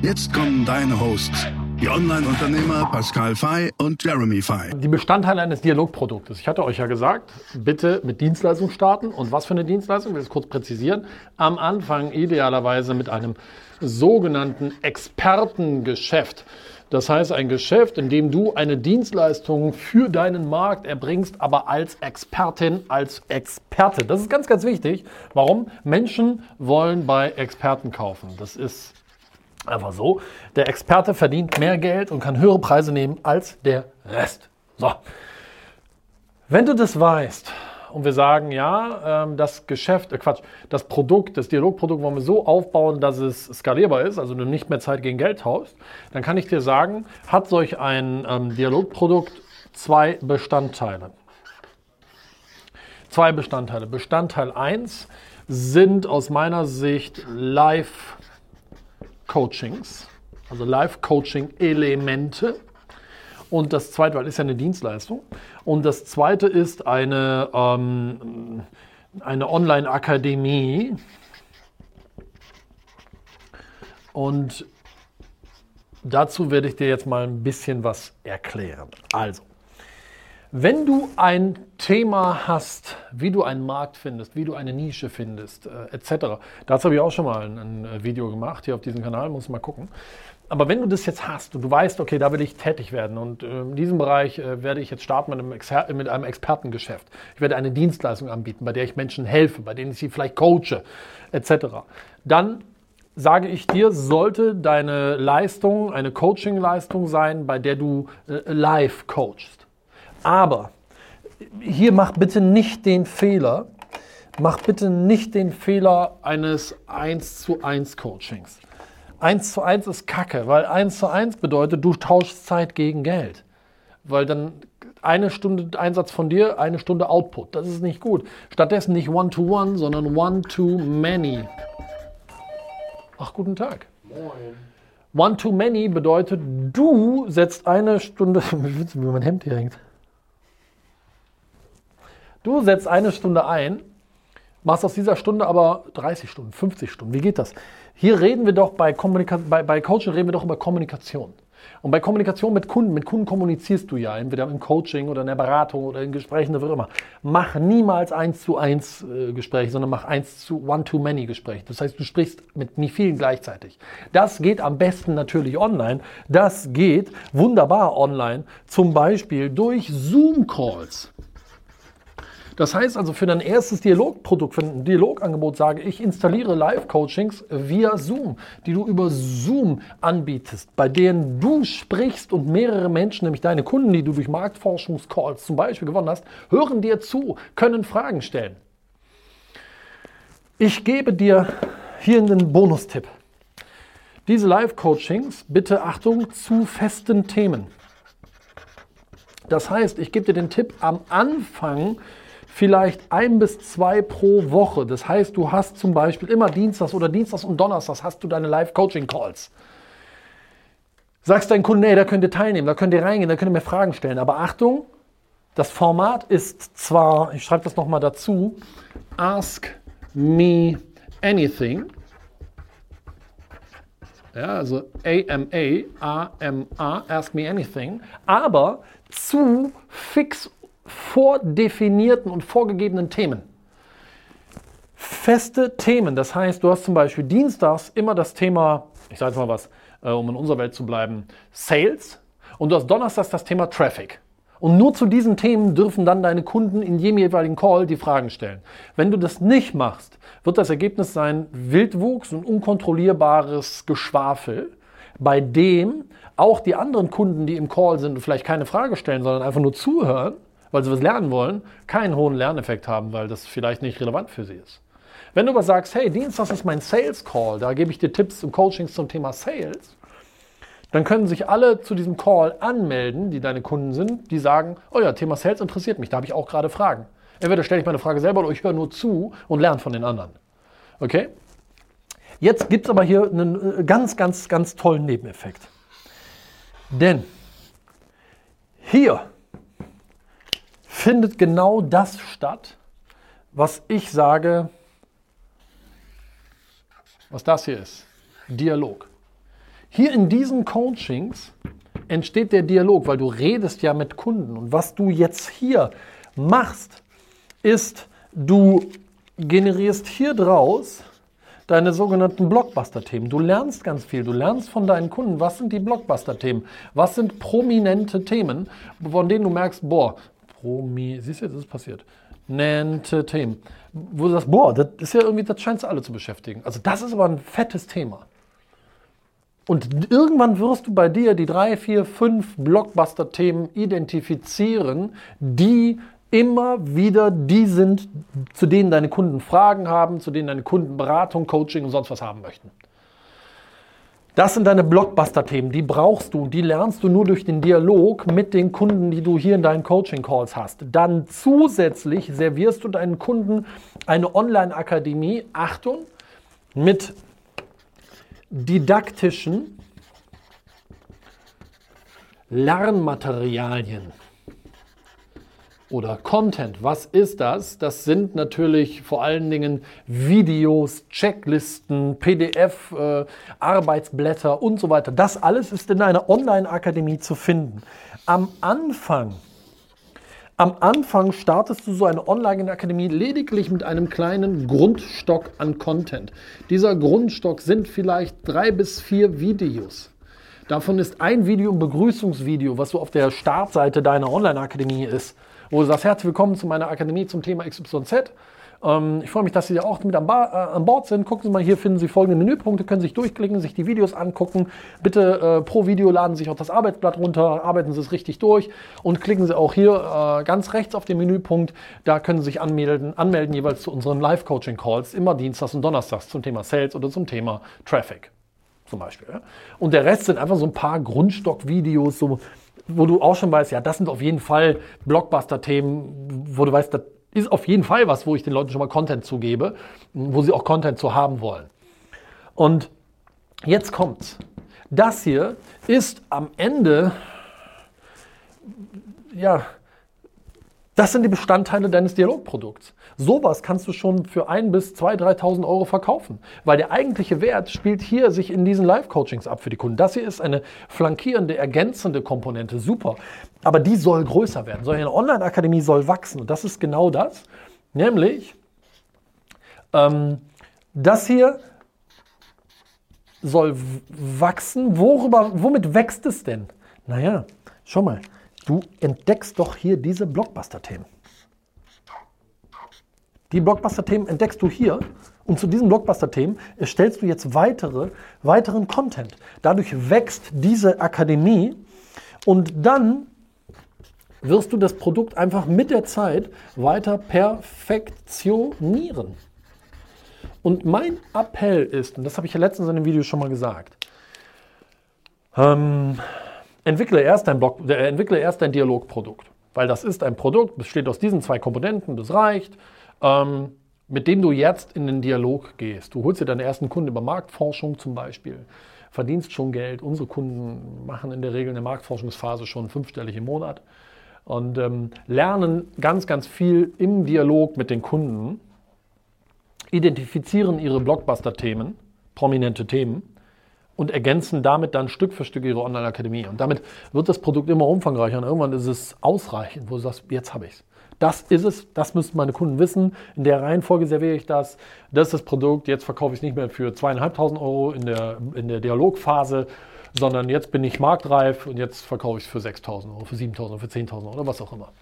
Jetzt kommen deine Hosts, die Online-Unternehmer Pascal Fay und Jeremy Fay. Die Bestandteile eines Dialogproduktes. Ich hatte euch ja gesagt, bitte mit Dienstleistung starten. Und was für eine Dienstleistung? Ich will es kurz präzisieren. Am Anfang idealerweise mit einem sogenannten Expertengeschäft. Das heißt, ein Geschäft, in dem du eine Dienstleistung für deinen Markt erbringst, aber als Expertin, als Experte. Das ist ganz, ganz wichtig. Warum? Menschen wollen bei Experten kaufen. Das ist einfach so. Der Experte verdient mehr Geld und kann höhere Preise nehmen als der Rest. So. Wenn du das weißt, und wir sagen, ja, ähm, das Geschäft, äh Quatsch, das Produkt, das Dialogprodukt wollen wir so aufbauen, dass es skalierbar ist, also du nicht mehr Zeit gegen Geld tauschst, dann kann ich dir sagen, hat solch ein ähm, Dialogprodukt zwei Bestandteile. Zwei Bestandteile. Bestandteil 1 sind aus meiner Sicht Live-Coachings, also Live-Coaching-Elemente. Und das zweite, weil ist ja eine Dienstleistung. Und das zweite ist eine, ähm, eine Online-Akademie. Und dazu werde ich dir jetzt mal ein bisschen was erklären. Also, wenn du ein Thema hast, wie du einen Markt findest, wie du eine Nische findest, äh, etc., dazu habe ich auch schon mal ein, ein, Video gemacht hier auf diesem Kanal, muss mal gucken. Aber wenn du das jetzt hast und du weißt, okay, da will ich tätig werden und äh, in diesem Bereich äh, werde ich jetzt starten mit einem, Exper mit einem Expertengeschäft. Ich werde eine Dienstleistung anbieten, bei der ich Menschen helfe, bei denen ich sie vielleicht coache, etc. Dann sage ich dir, sollte deine Leistung eine Coaching-Leistung sein, bei der du äh, live coachst. Aber hier mach bitte nicht den Fehler, mach bitte nicht den Fehler eines 1 zu 1 Coachings. 1 zu 1 ist Kacke, weil 1 zu 1 bedeutet, du tauschst Zeit gegen Geld. Weil dann eine Stunde Einsatz von dir, eine Stunde Output. Das ist nicht gut. Stattdessen nicht One-to-One, -one, sondern One-to-Many. Ach, guten Tag. Moin. One-to-Many bedeutet, du setzt eine Stunde, wie mein Hemd hier hängt. Du setzt eine Stunde ein, machst aus dieser Stunde aber 30 Stunden, 50 Stunden. Wie geht das? Hier reden wir doch bei, Kommunika bei, bei Coaching reden wir doch über Kommunikation. Und bei Kommunikation mit Kunden, mit Kunden kommunizierst du ja, entweder im Coaching oder in der Beratung oder in Gesprächen, oder wie immer. Mach niemals eins zu eins äh, Gespräche, sondern mach eins zu one-to-many Gespräche. Das heißt, du sprichst mit nie vielen gleichzeitig. Das geht am besten natürlich online. Das geht wunderbar online, zum Beispiel durch Zoom-Calls. Das heißt also, für dein erstes Dialogprodukt, für ein Dialogangebot sage ich, installiere Live-Coachings via Zoom, die du über Zoom anbietest, bei denen du sprichst und mehrere Menschen, nämlich deine Kunden, die du durch Marktforschungscalls zum Beispiel gewonnen hast, hören dir zu, können Fragen stellen. Ich gebe dir hier einen Bonustipp. Diese Live-Coachings, bitte Achtung, zu festen Themen. Das heißt, ich gebe dir den Tipp am Anfang, vielleicht ein bis zwei pro Woche. Das heißt, du hast zum Beispiel immer Dienstags oder Dienstags und Donnerstags hast du deine Live-Coaching-Calls. Sagst deinen Kunden, nee, da könnt ihr teilnehmen, da könnt ihr reingehen, da könnt ihr mir Fragen stellen. Aber Achtung, das Format ist zwar, ich schreibe das nochmal dazu, Ask Me Anything. Ja, also A-M-A, A-M-A, Ask Me Anything. Aber zu fix vordefinierten und vorgegebenen Themen. Feste Themen, das heißt, du hast zum Beispiel dienstags immer das Thema, ich sage jetzt mal was, äh, um in unserer Welt zu bleiben, Sales und du hast donnerstags das Thema Traffic. Und nur zu diesen Themen dürfen dann deine Kunden in jedem jeweiligen Call die Fragen stellen. Wenn du das nicht machst, wird das Ergebnis sein Wildwuchs und unkontrollierbares Geschwafel, bei dem auch die anderen Kunden, die im Call sind und vielleicht keine Frage stellen, sondern einfach nur zuhören, weil sie was lernen wollen, keinen hohen Lerneffekt haben, weil das vielleicht nicht relevant für sie ist. Wenn du aber sagst, hey, Dienstag ist mein Sales Call, da gebe ich dir Tipps und Coachings zum Thema Sales, dann können sich alle zu diesem Call anmelden, die deine Kunden sind, die sagen, oh ja, Thema Sales interessiert mich, da habe ich auch gerade Fragen. Entweder stelle ich meine Frage selber oder ich höre nur zu und lerne von den anderen. Okay? Jetzt gibt es aber hier einen äh, ganz, ganz, ganz tollen Nebeneffekt. Denn hier findet genau das statt, was ich sage, was das hier ist. Dialog. Hier in diesen Coachings entsteht der Dialog, weil du redest ja mit Kunden. Und was du jetzt hier machst, ist, du generierst hier draus deine sogenannten Blockbuster-Themen. Du lernst ganz viel. Du lernst von deinen Kunden, was sind die Blockbuster-Themen? Was sind prominente Themen, von denen du merkst, boah, promi, siehst du, das ist passiert. Nennte Themen. Wo du sagst, boah, das ist ja irgendwie, das scheint alle zu beschäftigen. Also das ist aber ein fettes Thema. Und irgendwann wirst du bei dir die drei, vier, fünf Blockbuster-Themen identifizieren, die immer wieder die sind, zu denen deine Kunden Fragen haben, zu denen deine Kunden Beratung, Coaching und sonst was haben möchten. Das sind deine Blockbuster-Themen, die brauchst du, die lernst du nur durch den Dialog mit den Kunden, die du hier in deinen Coaching-Calls hast. Dann zusätzlich servierst du deinen Kunden eine Online-Akademie, Achtung, mit didaktischen Lernmaterialien oder Content. Was ist das? Das sind natürlich vor allen Dingen Videos, Checklisten, PDF, äh, Arbeitsblätter und so weiter. Das alles ist in einer Online-Akademie zu finden. Am Anfang am Anfang startest du so eine Online-Akademie lediglich mit einem kleinen Grundstock an Content. Dieser Grundstock sind vielleicht drei bis vier Videos. Davon ist ein Video ein Begrüßungsvideo, was so auf der Startseite deiner Online-Akademie ist wo du sagst, herzlich willkommen zu meiner Akademie zum Thema XYZ. Ähm, ich freue mich, dass Sie auch mit an, Bar, äh, an, Bord sind. Gucken Sie mal, hier finden Sie folgende Menüpunkte, können sich durchklicken, sich die Videos angucken. Bitte äh, pro Video laden Sie sich auch das Arbeitsblatt runter, arbeiten Sie es richtig durch und klicken Sie auch hier äh, ganz rechts auf den Menüpunkt. Da können Sie sich anmelden, anmelden jeweils zu unseren Live-Coaching-Calls, immer Dienstags und Donnerstags zum Thema Sales oder zum Thema Traffic zum Beispiel. Und der Rest sind einfach so ein paar Grundstock-Videos, so wo du auch schon weißt, ja, das sind auf jeden Fall Blockbuster-Themen, wo du weißt, das ist auf jeden Fall was, wo ich den Leuten schon mal Content zugebe, wo sie auch Content zu haben wollen. Und jetzt kommt's. Das hier ist am Ende, ja, das sind die Bestandteile deines Dialogprodukts. Sowas kannst du schon für 1.000 bis 2.000, 3.000 Euro verkaufen, weil der eigentliche Wert spielt hier sich in diesen Live-Coachings ab für die Kunden. Das hier ist eine flankierende, ergänzende Komponente, super. Aber die soll größer werden. So eine Online-Akademie soll wachsen und das ist genau das. Nämlich, ähm, das hier soll wachsen. Worüber, womit wächst es denn? Naja, schau mal. Du entdeckst doch hier diese Blockbuster-Themen. Die Blockbuster-Themen entdeckst du hier und zu diesen Blockbuster-Themen erstellst du jetzt weitere, weiteren Content. Dadurch wächst diese Akademie und dann wirst du das Produkt einfach mit der Zeit weiter perfektionieren. Und mein Appell ist, und das habe ich ja letztens in einem Video schon mal gesagt, ähm, Entwickle erst dein, Blog, äh, entwickle erst dein Dialogprodukt, weil das ist ein Produkt, besteht aus diesen zwei Komponenten, das reicht, ähm, mit dem du jetzt in den Dialog gehst. Du holst dir deine ersten Kunden über Marktforschung zum Beispiel, verdienst schon Geld. Unsere Kunden machen in der Regel in der Marktforschungsphase schon fünfstellig im Monat. Und ähm, lernen ganz, ganz viel im Dialog mit den Kunden, identifizieren ihre Blockbuster-Themen, prominente Themen und ergänzen damit dann Stück für Stück ihre Online-Akademie. Und damit wird das Produkt immer umfangreicher und irgendwann ist es ausreichend, wo du sagst, jetzt habe ich es. Das ist es, das müssen meine Kunden wissen. In der Reihenfolge serviere ich das. Das ist das Produkt. Jetzt verkaufe ich es nicht mehr für zweieinhalbtausend Euro in der, in der Dialogphase, sondern jetzt bin ich marktreif und jetzt verkaufe ich es für 6.000 Euro, für 7.000 Euro, für 10.000 Euro oder was auch immer.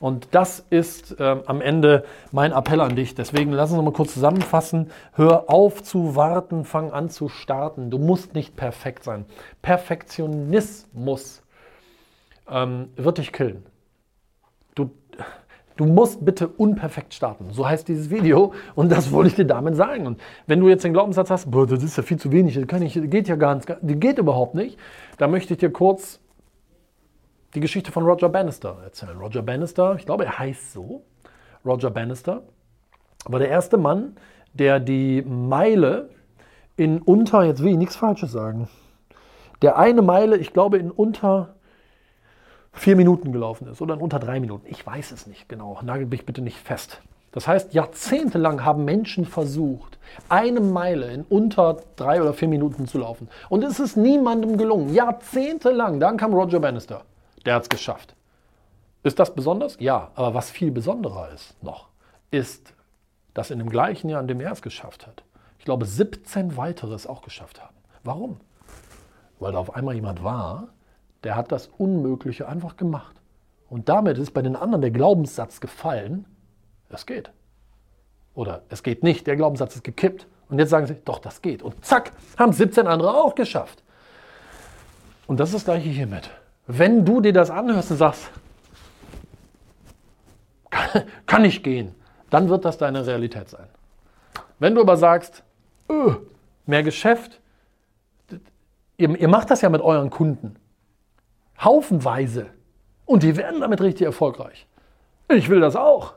Und das ist ähm, am Ende mein Appell an dich. Deswegen lass uns mal kurz zusammenfassen. Hör auf zu warten, fang an zu starten. Du musst nicht perfekt sein. Perfektionismus ähm, wird dich killen. Du, Du musst bitte unperfekt starten. So heißt dieses Video und das wollte ich dir damit sagen. Und wenn du jetzt den Glaubenssatz hast, boah, das ist ja viel zu wenig, das kann ich, geht ja gar nicht, das geht überhaupt nicht, dann möchte ich dir kurz die Geschichte von Roger Bannister erzählen. Roger Bannister, ich glaube, er heißt so, Roger Bannister, war der erste Mann, der die Meile in unter, jetzt will ich nichts Falsches sagen, der eine Meile, ich glaube, in unter vier Minuten gelaufen ist oder in unter drei Minuten. Ich weiß es nicht genau. Nagel mich bitte nicht fest. Das heißt, jahrzehntelang haben Menschen versucht, eine Meile in unter drei oder vier Minuten zu laufen. Und es ist niemandem gelungen. Jahrzehntelang. Dann kam Roger Bannister. Der hat es geschafft. Ist das besonders? Ja. Aber was viel besonderer ist noch, ist, dass in dem gleichen Jahr, in dem er es geschafft hat, ich glaube, 17 weitere es auch geschafft haben. Warum? Weil da auf einmal jemand war, der hat das Unmögliche einfach gemacht. Und damit ist bei den anderen der Glaubenssatz gefallen, es geht. Oder es geht nicht, der Glaubenssatz ist gekippt. Und jetzt sagen sie, doch, das geht. Und zack, haben 17 andere auch geschafft. Und das ist das gleiche hiermit. Wenn du dir das anhörst und sagst, kann, nicht gehen, dann wird das deine Realität sein. Wenn du aber sagst, öh, mehr Geschäft, ihr, ihr macht das ja mit euren Kunden. Haufenweise. Und die werden damit richtig erfolgreich. Ich will das auch.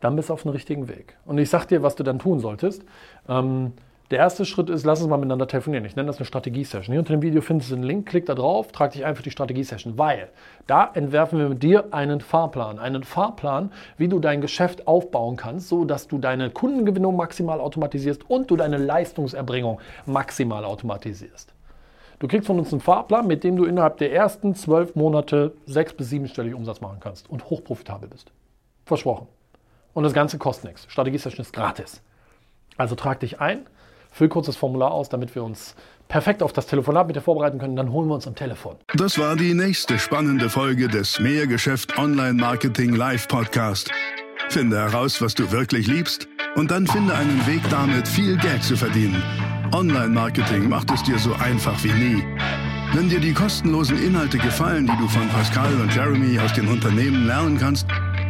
Dann bist du auf dem richtigen Weg. Und ich sag dir, was du dann tun solltest. Ähm, der erste Schritt ist, lass uns mal miteinander telefonieren. Ich nenne das eine Strategie-Session. Hier unter dem Video findest du einen Link, klick da drauf, trag dich ein für die Strategie-Session, weil da entwerfen wir mit dir einen Fahrplan. Einen Fahrplan, wie du dein Geschäft aufbauen kannst, so dass du deine Kundengewinnung maximal automatisierst und du deine Leistungserbringung maximal automatisierst. Du kriegst von uns einen Fahrplan, mit dem du innerhalb der ersten zwölf Monate sechs- bis siebenstellig Umsatz machen kannst und hochprofitabel bist. Versprochen. Und das Ganze kostet nichts. Strategie-Session ist gratis. Also trag dich ein, füll kurz das Formular aus, damit wir uns perfekt auf das Telefonat mit dir vorbereiten können. Dann holen wir uns am Telefon. Das war die nächste spannende Folge des Mehrgeschäft Online Marketing Live Podcast. Finde heraus, was du wirklich liebst und dann finde einen Weg damit, viel Geld zu verdienen. Online-Marketing macht es dir so einfach wie nie. Wenn dir die kostenlosen Inhalte gefallen, die du von Pascal und Jeremy aus den Unternehmen lernen kannst,